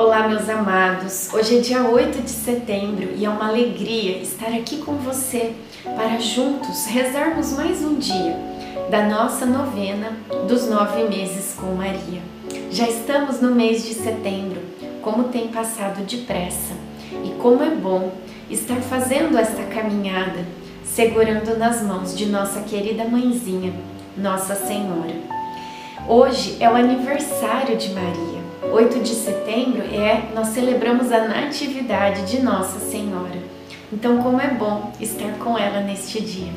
Olá, meus amados. Hoje é dia 8 de setembro e é uma alegria estar aqui com você para juntos rezarmos mais um dia da nossa novena dos nove meses com Maria. Já estamos no mês de setembro, como tem passado depressa e como é bom estar fazendo esta caminhada segurando nas mãos de nossa querida mãezinha, Nossa Senhora. Hoje é o aniversário de Maria 8 de setembro é nós celebramos a natividade de Nossa Senhora. Então, como é bom estar com ela neste dia.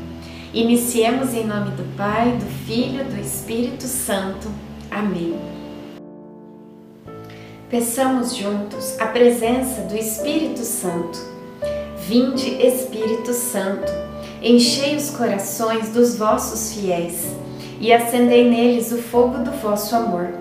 Iniciemos em nome do Pai, do Filho, do Espírito Santo. Amém. Peçamos juntos a presença do Espírito Santo. Vinde, Espírito Santo, enchei os corações dos vossos fiéis e acendei neles o fogo do vosso amor.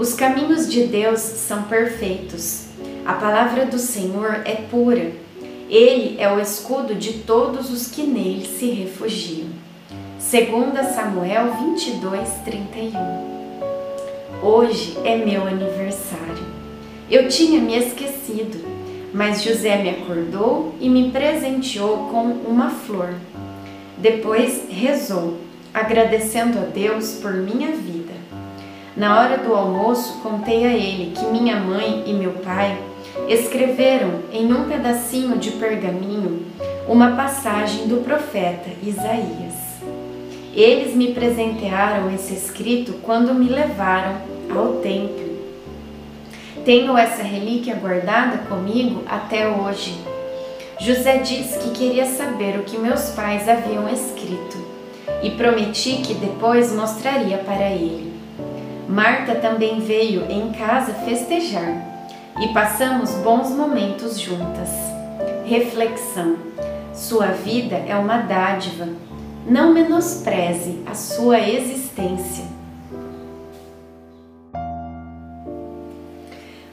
Os caminhos de Deus são perfeitos. A palavra do Senhor é pura. Ele é o escudo de todos os que nele se refugiam. 2 Samuel 22, 31 Hoje é meu aniversário. Eu tinha me esquecido, mas José me acordou e me presenteou com uma flor. Depois rezou, agradecendo a Deus por minha vida. Na hora do almoço, contei a ele que minha mãe e meu pai escreveram em um pedacinho de pergaminho uma passagem do profeta Isaías. Eles me presentearam esse escrito quando me levaram ao templo. Tenho essa relíquia guardada comigo até hoje. José disse que queria saber o que meus pais haviam escrito e prometi que depois mostraria para ele. Marta também veio em casa festejar e passamos bons momentos juntas. Reflexão: Sua vida é uma dádiva. Não menospreze a sua existência.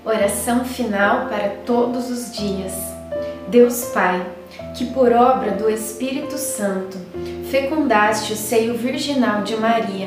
Oração final para todos os dias. Deus Pai, que por obra do Espírito Santo fecundaste o seio virginal de Maria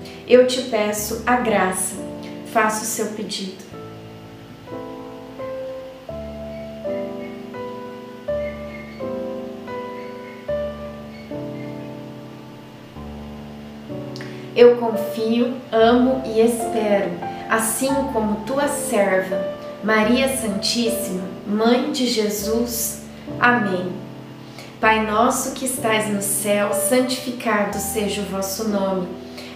eu te peço a graça. Faça o seu pedido. Eu confio, amo e espero, assim como tua serva, Maria Santíssima, Mãe de Jesus. Amém. Pai nosso que estais no céu, santificado seja o vosso nome.